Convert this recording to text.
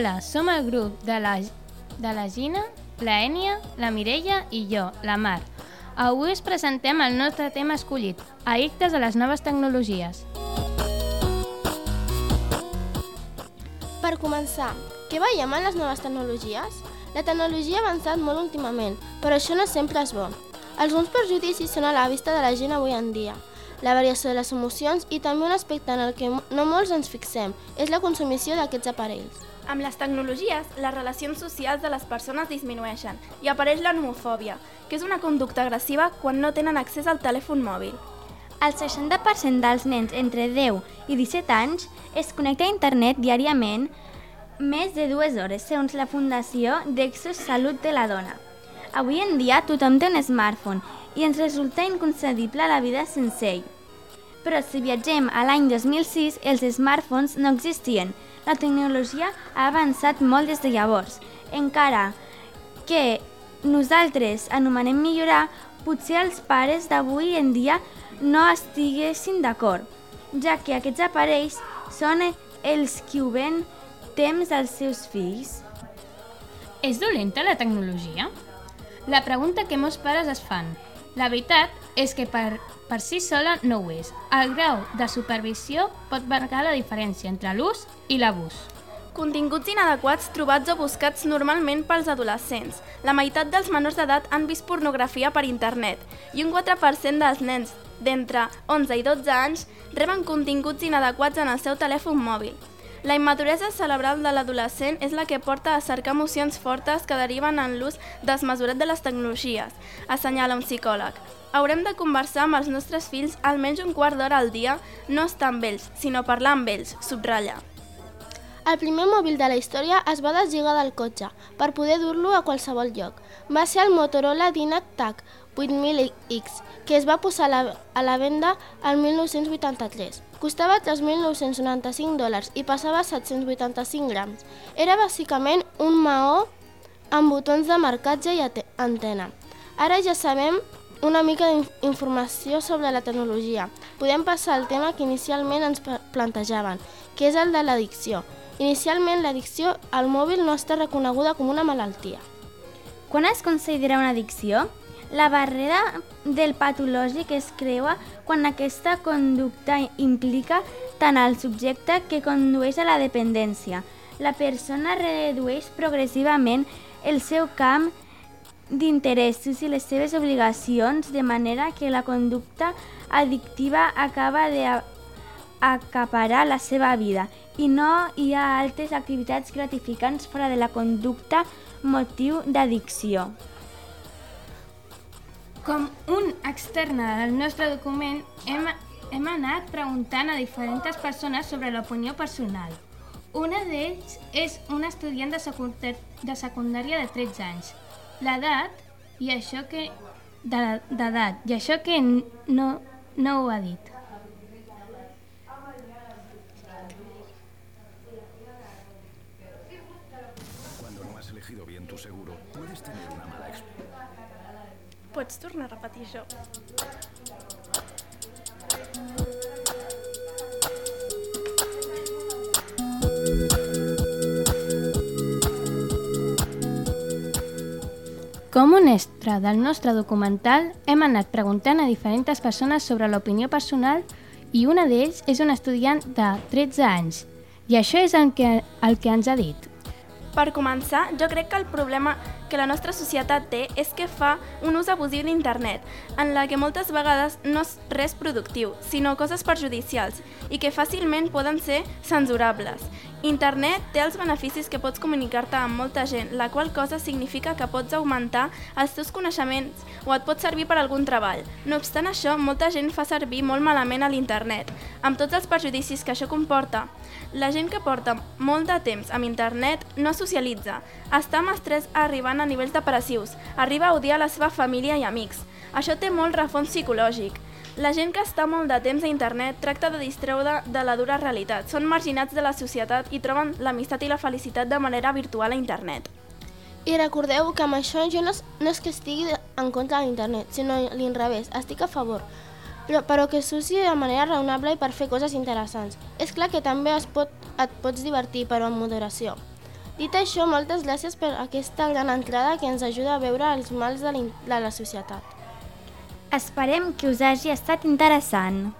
Hola, som el grup de la, de la Gina, la Ènia, la Mireia i jo, la Mar. Avui us presentem el nostre tema escollit, addictes a les noves tecnologies. Per començar, què veiem en les noves tecnologies? La tecnologia ha avançat molt últimament, però això no sempre és bo. Alguns perjudicis són a la vista de la gent avui en dia. La variació de les emocions i també un aspecte en el que no molts ens fixem, és la consumició d'aquests aparells. Amb les tecnologies, les relacions socials de les persones disminueixen i apareix la nomofòbia, que és una conducta agressiva quan no tenen accés al telèfon mòbil. El 60% dels nens entre 10 i 17 anys es connecta a internet diàriament més de dues hores, segons la Fundació d'Exos Salut de la Dona. Avui en dia tothom té un smartphone i ens resulta inconcebible la vida sense ell. Però si viatgem a l'any 2006, els smartphones no existien. La tecnologia ha avançat molt des de llavors. Encara que nosaltres anomenem millorar, potser els pares d'avui en dia no estiguessin d'acord, ja que aquests aparells són els qui ho ven temps als seus fills. És dolenta la tecnologia? La pregunta que molts pares es fan. La veritat és que per, per si sola no ho és. El grau de supervisió pot marcar la diferència entre l'ús i l'abús. Continguts inadequats trobats o buscats normalment pels adolescents. La meitat dels menors d'edat han vist pornografia per internet i un 4% dels nens d'entre 11 i 12 anys reben continguts inadequats en el seu telèfon mòbil. La immaduresa cerebral de l'adolescent és la que porta a cercar emocions fortes que deriven en l'ús desmesurat de les tecnologies, assenyala un psicòleg. Haurem de conversar amb els nostres fills almenys un quart d'hora al dia, no estar amb ells, sinó parlar amb ells, subratlla. El primer mòbil de la història es va deslligar del cotxe per poder dur-lo a qualsevol lloc. Va ser el Motorola DynaTAC 8000X, que es va posar a la, a la venda el 1983. Costava 3.995 dòlars i passava 785 grams. Era bàsicament un maó amb botons de marcatge i antena. Ara ja sabem una mica d'informació sobre la tecnologia. Podem passar al tema que inicialment ens plantejaven, que és el de l'addicció. Inicialment, l'addicció al mòbil no està reconeguda com una malaltia. Quan es considera una addicció? La barrera del patològic es creua quan aquesta conducta implica tant al subjecte que condueix a la dependència. La persona redueix progressivament el seu camp d'interessos i les seves obligacions de manera que la conducta addictiva acaba d'acaparar la seva vida i no hi ha altres activitats gratificants fora de la conducta motiu d'addicció. Com un externe del nostre document, hem, hem anat preguntant a diferents persones sobre l'opinió personal. Una d'ells és un estudiant de, secundària, de secundària de 13 anys. L'edat i això que d'edat i això que no, no ho ha dit. Cuando no has elegido bien tu seguro, puedes tener una mala experiencia. Pots tornar a repetir això? Com un extra del nostre documental, hem anat preguntant a diferents persones sobre l'opinió personal i una d'ells és un estudiant de 13 anys. I això és el que, el que ens ha dit. Per començar, jo crec que el problema que la nostra societat té és que fa un ús abusiu d'internet, en la que moltes vegades no és res productiu, sinó coses perjudicials, i que fàcilment poden ser censurables. Internet té els beneficis que pots comunicar-te amb molta gent, la qual cosa significa que pots augmentar els teus coneixements o et pot servir per algun treball. No obstant això, molta gent fa servir molt malament a l'internet, amb tots els perjudicis que això comporta. La gent que porta molt de temps amb internet no socialitza, està amb estrès arribant a nivells depressius, arriba a odiar la seva família i amics. Això té molt refons psicològic. La gent que està molt de temps a internet tracta de distreure de la dura realitat. Són marginats de la societat i troben l'amistat i la felicitat de manera virtual a internet. I recordeu que amb això jo no no és que estigui en contra de l'internet, sinó l'inrevés, estic a favor, però, però que s'usi de manera raonable i per fer coses interessants. És clar que també es pot, et pots divertir, però amb moderació. Dit això, moltes gràcies per aquesta gran entrada que ens ajuda a veure els mals de la, societat. Esperem que us hagi estat interessant.